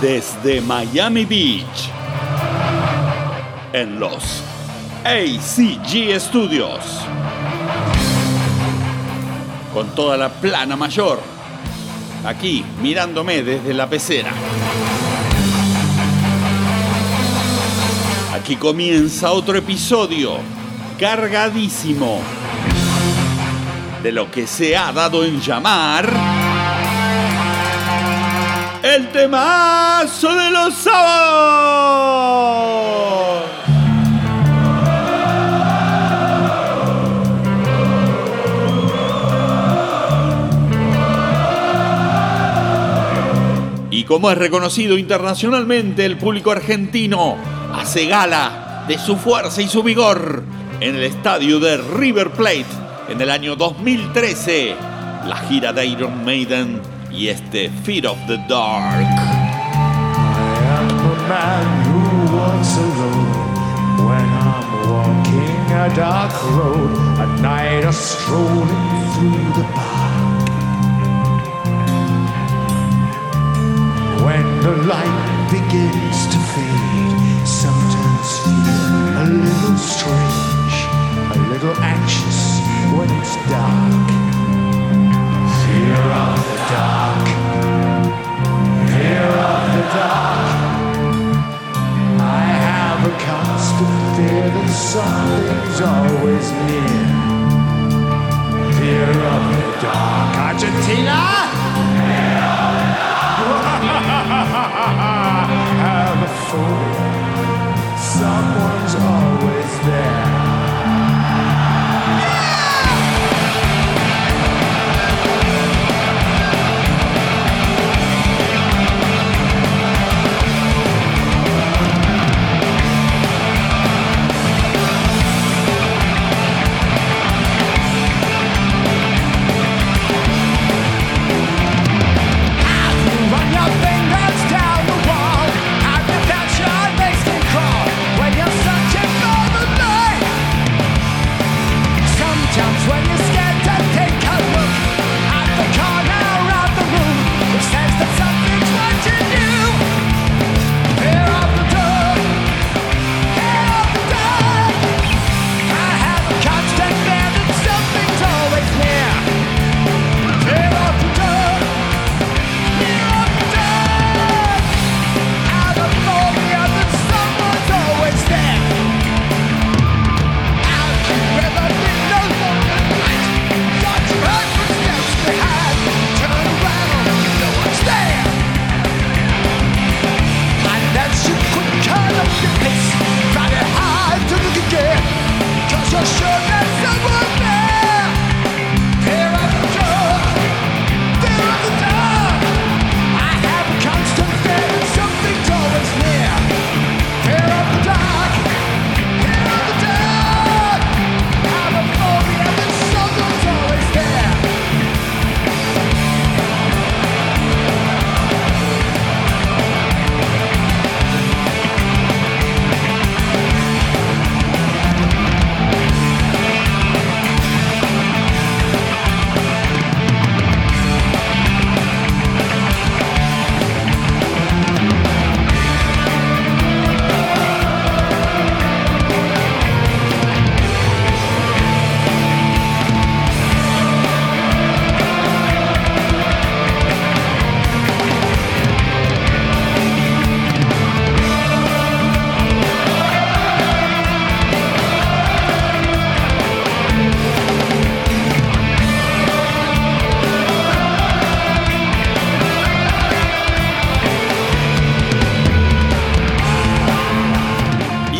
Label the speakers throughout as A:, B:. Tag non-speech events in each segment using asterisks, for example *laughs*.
A: desde Miami Beach, en los ACG Studios, con toda la plana mayor, aquí mirándome desde la pecera. Aquí comienza otro episodio cargadísimo de lo que se ha dado en llamar el temazo de los sábados. Y como es reconocido internacionalmente, el público argentino hace gala de su fuerza y su vigor en el estadio de River Plate en el año 2013, la gira de Iron Maiden y este Feet of the Dark.
B: I am a man who walks alone when I'm walking a dark road. At night, I'm strolling through the park. When the light begins to fade, sometimes feel a little strange, a little anxious when it's dark. Fear of something's always near. Fear of the dark, Argentina. Fear of the dark. Have a fool. a
A: sugar.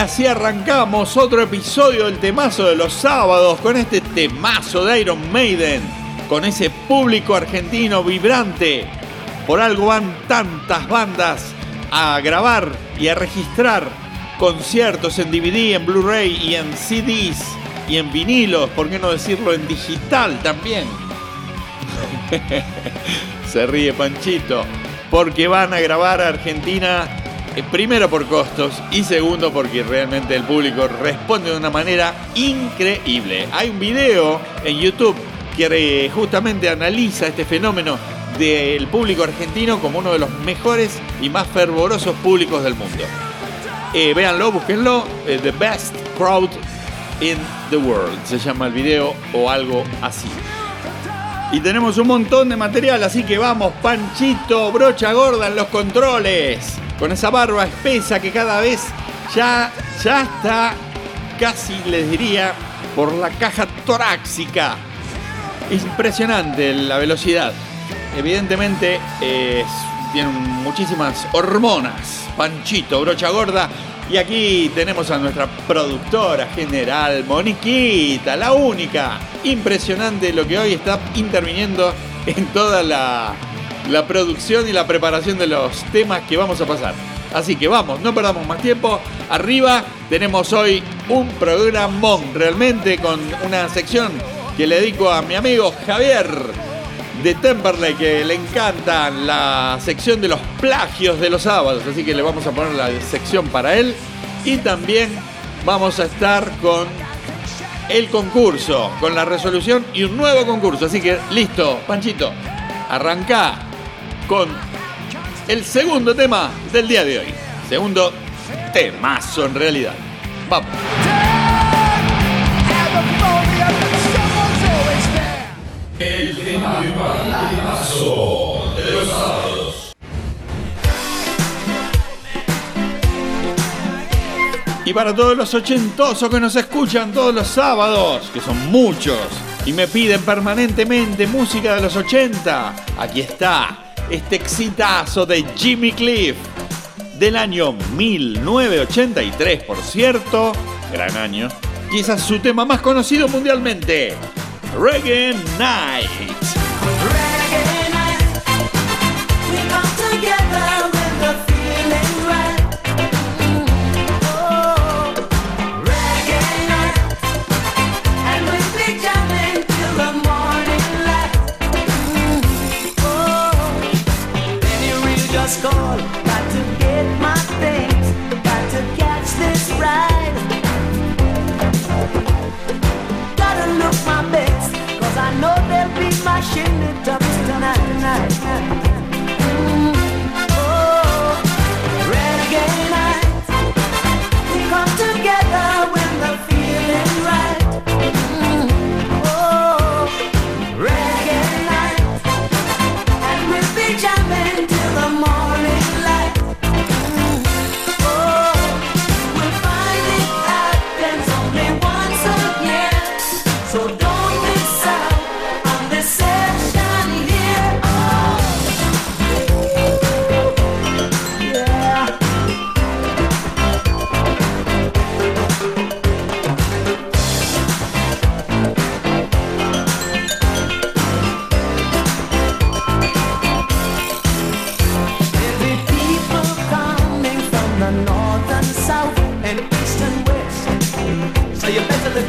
A: Así arrancamos otro episodio del temazo de los sábados con este temazo de Iron Maiden, con ese público argentino vibrante. Por algo van tantas bandas a grabar y a registrar conciertos en DVD, en Blu-ray y en CDs y en vinilos, ¿por qué no decirlo en digital también? *laughs* Se ríe Panchito, porque van a grabar a Argentina primero por costos y segundo porque realmente el público responde de una manera increíble. Hay un video en YouTube que eh, justamente analiza este fenómeno del público argentino como uno de los mejores y más fervorosos públicos del mundo. Eh, véanlo, búsquenlo, eh, The Best Crowd in the World, se llama el video o algo así. Y tenemos un montón de material, así que vamos, Panchito, brocha gorda en los controles, con esa barba espesa que cada vez ya, ya está, casi les diría, por la caja torácica. Impresionante la velocidad. Evidentemente eh, tiene muchísimas hormonas. Panchito, brocha gorda. Y aquí tenemos a nuestra productora general, Moniquita, la única. Impresionante lo que hoy está interviniendo en toda la, la producción y la preparación de los temas que vamos a pasar. Así que vamos, no perdamos más tiempo. Arriba tenemos hoy un programón realmente con una sección que le dedico a mi amigo Javier de Temperley que le encanta la sección de los plagios de los sábados. Así que le vamos a poner la sección para él. Y también vamos a estar con el concurso, con la resolución y un nuevo concurso. Así que listo, Panchito, arranca con el segundo tema del día de hoy. Segundo temazo en realidad. Vamos. Y para todos los ochentosos que nos escuchan todos los sábados, que son muchos, y me piden permanentemente música de los 80, aquí está este exitazo de Jimmy Cliff del año 1983, por cierto, gran año, quizás su tema más conocido mundialmente, Reggae Night.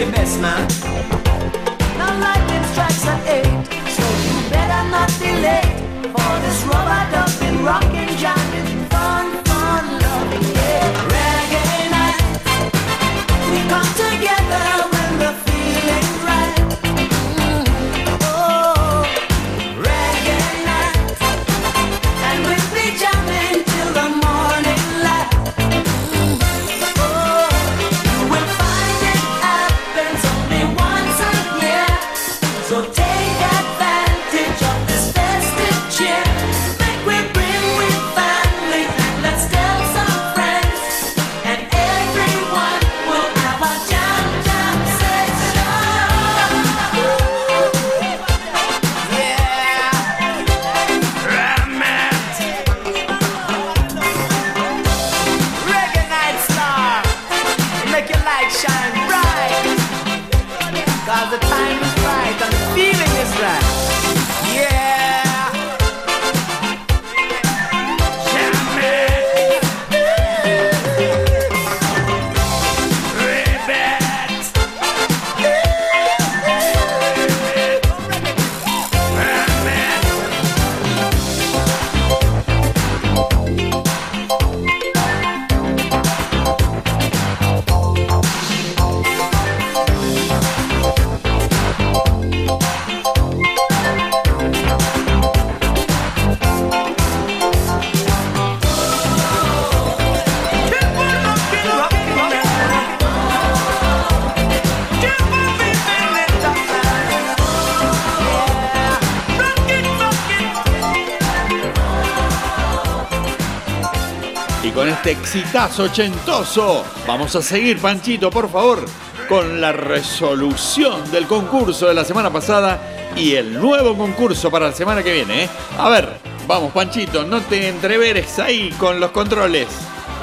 C: Your best, man. Now lightning strikes at eight, so you better not be late for this rubber ducking, rocking, jamming,
A: este exitazo ochentoso. Vamos a seguir, Panchito, por favor, con la resolución del concurso de la semana pasada y el nuevo concurso para la semana que viene. ¿eh? A ver, vamos, Panchito, no te entreveres ahí con los controles.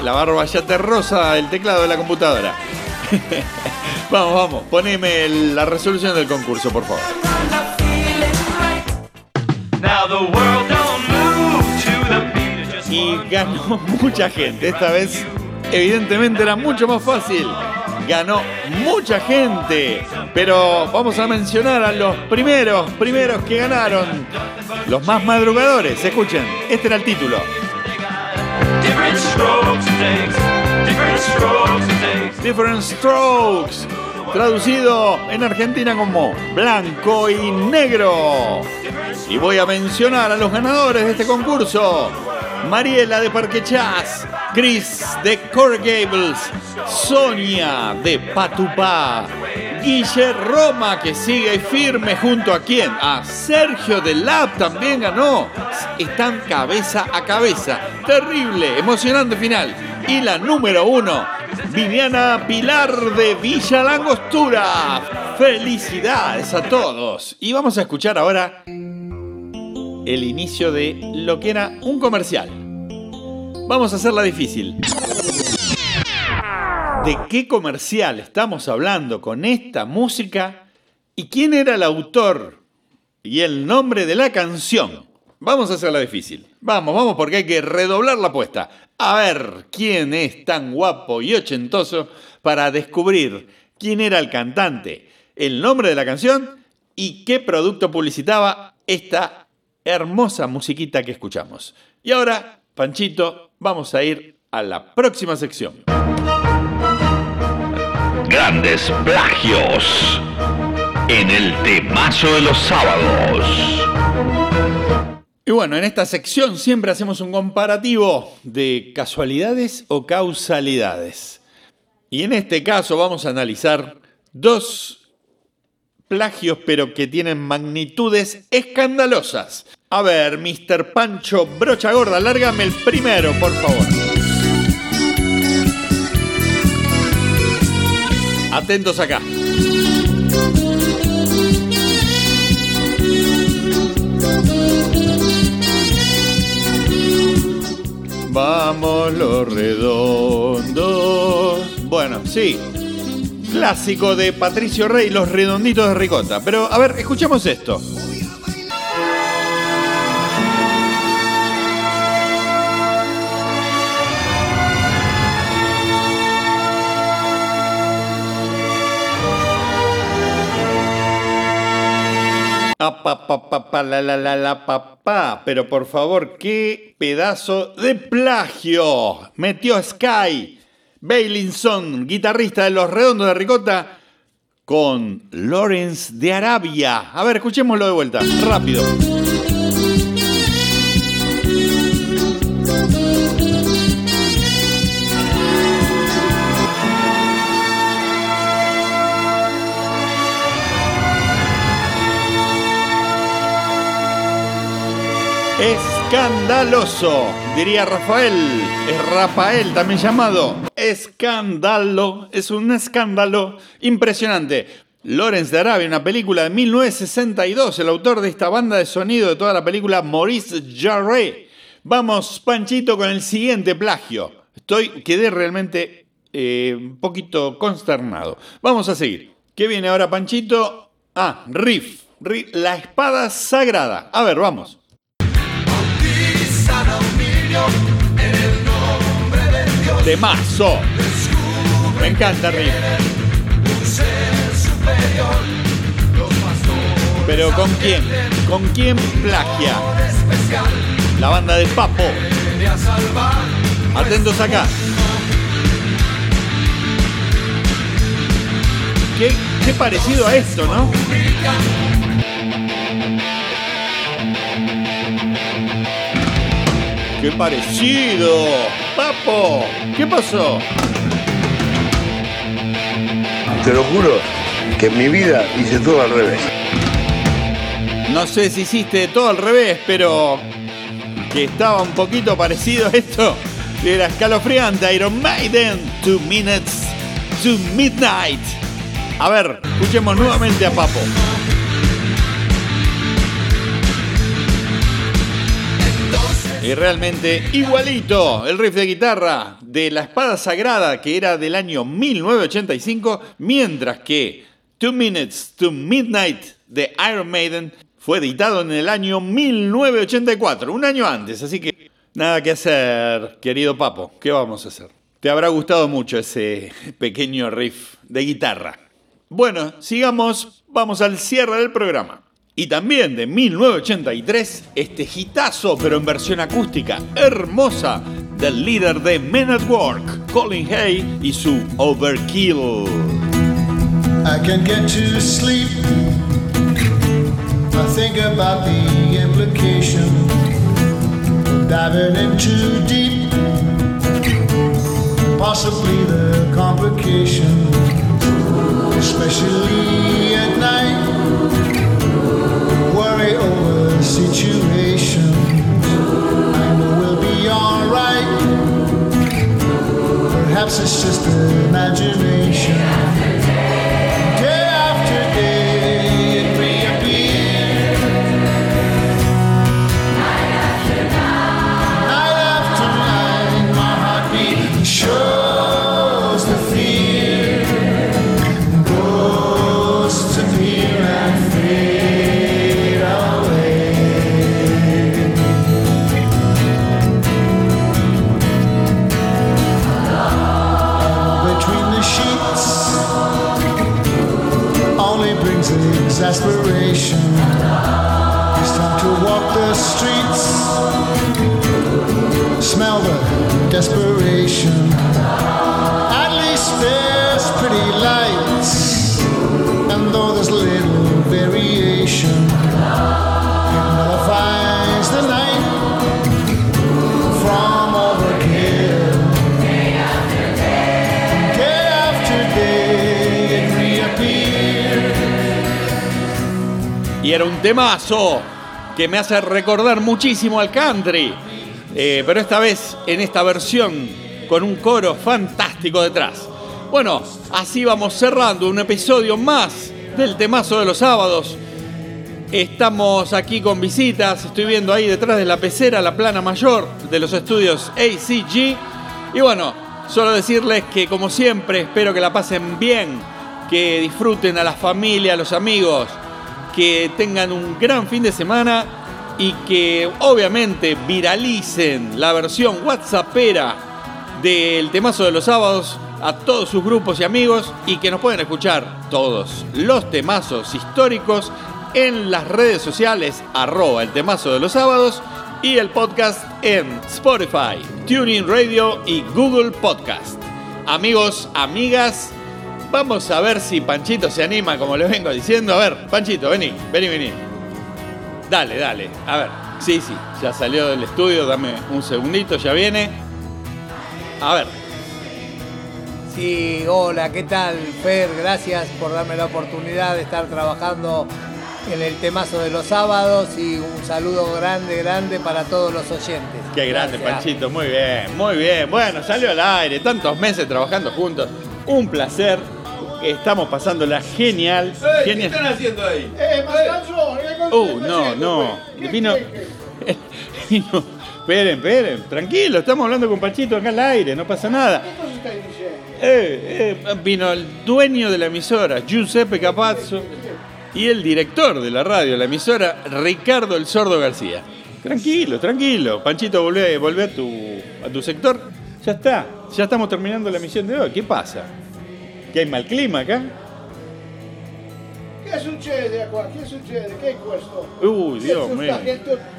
A: La barba ya te rosa el teclado de la computadora. *laughs* vamos, vamos, poneme la resolución del concurso, por favor. Y ganó mucha gente. Esta vez, evidentemente, era mucho más fácil. Ganó mucha gente. Pero vamos a mencionar a los primeros, primeros que ganaron. Los más madrugadores. Escuchen, este era el título.
D: Different Strokes.
A: Traducido en Argentina como blanco y negro. Y voy a mencionar a los ganadores de este concurso. Mariela de Parque Chas, Chris de Core Gables, Sonia de Patupá, Guille Roma que sigue firme junto a quién? A Sergio de Lab también ganó. Están cabeza a cabeza. Terrible, emocionante final. Y la número uno, Viviana Pilar de Villa Langostura. Felicidades a todos. Y vamos a escuchar ahora el inicio de lo que era un comercial. Vamos a hacerla difícil. ¿De qué comercial estamos hablando con esta música? ¿Y quién era el autor? Y el nombre de la canción. Vamos a hacerla difícil. Vamos, vamos, porque hay que redoblar la apuesta. A ver quién es tan guapo y ochentoso para descubrir quién era el cantante, el nombre de la canción y qué producto publicitaba esta hermosa musiquita que escuchamos. Y ahora, Panchito, vamos a ir a la próxima sección.
E: Grandes plagios en el temazo de los sábados.
A: Y bueno, en esta sección siempre hacemos un comparativo de casualidades o causalidades. Y en este caso vamos a analizar dos plagios, pero que tienen magnitudes escandalosas. A ver, Mr. Pancho Brocha Gorda, lárgame el primero, por favor. Atentos acá. Vamos los redondos. Bueno, sí. Clásico de Patricio Rey, Los Redonditos de Ricota. Pero, a ver, escuchemos esto. Ah, pa, pa, pa, pa, la, la, la, la, pa, pa. Pero por favor, qué pedazo de plagio. Metió Sky, Bailinson, guitarrista de Los Redondos de Ricota, con Lawrence de Arabia. A ver, escuchémoslo de vuelta, rápido. Escandaloso, diría Rafael. Es Rafael también llamado. Escándalo. Es un escándalo impresionante. Lawrence de Arabia, una película de 1962, el autor de esta banda de sonido de toda la película, Maurice Jarre. Vamos, Panchito, con el siguiente plagio. Estoy, quedé realmente eh, un poquito consternado. Vamos a seguir. ¿Qué viene ahora, Panchito? Ah, Riff. Riff, la espada sagrada. A ver, vamos. De mazo. Me encanta Riff. Pero ¿con quién? ¿Con quién plagia? La banda de Papo. Atentos acá. Qué, qué parecido a esto, ¿no? ¡Qué parecido! ¡Papo! ¿Qué pasó?
F: Te lo juro que en mi vida hice todo al revés.
A: No sé si hiciste todo al revés, pero que estaba un poquito parecido a esto, Era escalofriante Iron Maiden, Two Minutes to Midnight. A ver, escuchemos nuevamente a Papo. Y realmente igualito el riff de guitarra de la espada sagrada que era del año 1985, mientras que Two Minutes to Midnight de Iron Maiden fue editado en el año 1984, un año antes, así que nada que hacer, querido Papo, ¿qué vamos a hacer? Te habrá gustado mucho ese pequeño riff de guitarra. Bueno, sigamos, vamos al cierre del programa. Y también de 1983, este hitazo, pero en versión acústica, hermosa, del líder de Men at Work, Colin Hay y su Overkill.
G: I can't get to sleep. I think about the implication. Diving in too deep. Possibly the complication. Especially at over the situation. I know we'll be alright. Perhaps it's just imagination.
A: Y era un temazo que me hace recordar muchísimo al country. Eh, pero esta vez en esta versión con un coro fantástico detrás. Bueno, así vamos cerrando un episodio más del temazo de los sábados. Estamos aquí con visitas, estoy viendo ahí detrás de la pecera la plana mayor de los estudios ACG. Y bueno, solo decirles que como siempre espero que la pasen bien, que disfruten a la familia, a los amigos, que tengan un gran fin de semana y que obviamente viralicen la versión WhatsAppera del temazo de los sábados a todos sus grupos y amigos y que nos pueden escuchar todos los temazos históricos en las redes sociales arroba el temazo de los sábados y el podcast en Spotify, Tuning Radio y Google Podcast. Amigos, amigas, vamos a ver si Panchito se anima como les vengo diciendo. A ver, Panchito, vení, vení, vení. Dale, dale. A ver. Sí, sí. Ya salió del estudio. Dame un segundito. Ya viene. A ver.
H: Sí, hola, ¿qué tal, Fer? Gracias por darme la oportunidad de estar trabajando en el temazo de los sábados y un saludo grande, grande para todos los oyentes.
A: Qué grande,
H: Gracias.
A: Panchito. Muy bien, muy bien. Bueno, salió al aire. Tantos meses trabajando juntos. Un placer. Estamos pasándola genial. genial.
D: haciendo ahí?
G: Eh,
A: Uh, no, no. Vino. *laughs* Vino. Esperen, esperen. Tranquilo, estamos hablando con Panchito acá al aire. No pasa nada. Eh, eh, vino el dueño de la emisora, Giuseppe Capazzo, y el director de la radio, la emisora, Ricardo el Sordo García. Tranquilo, tranquilo. Panchito, volvé, volvé a, tu, a tu sector. Ya está, ya estamos terminando la emisión de hoy. ¿Qué pasa? ¿Que hay mal clima acá?
G: Che succede qua? Che succede? Che è questo?
A: Uy,
G: Che
A: Dios mío.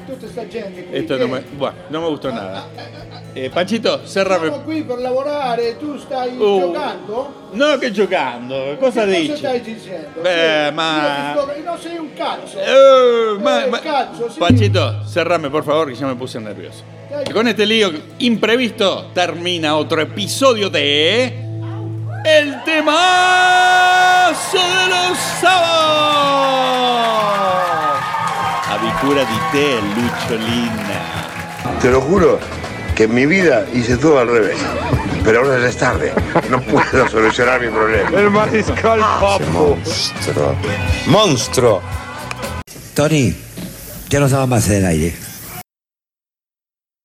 G: tutta sta gente qui?
A: Esto no me, bueno, no me gustó nada. Eh, Panchito, cerrame.
G: Siamo qui per lavorare, tu stai
A: Uh.
G: giocando?
A: No, che giocando, cosa
G: Che
A: dici?
G: stai dicendo?
A: Beh,
G: Sì,
A: ma-
G: sto- Non sei un cazzo.
A: Eh, ma-
G: Eh,
A: ma-
G: cazzo, sì.
A: Panchito, cerrame por favor que ya me puse nervioso. Con este lío imprevisto termina otro episodio de El temazo de los sábados. Avicura di te, Lucho Lina.
F: Te lo juro que en mi vida hice todo al revés. Pero ahora ya es tarde. No puedo solucionar mi problema.
I: El mariscal Papo.
F: Monstruo. Monstruo.
J: Tony, ya nos daba más del aire.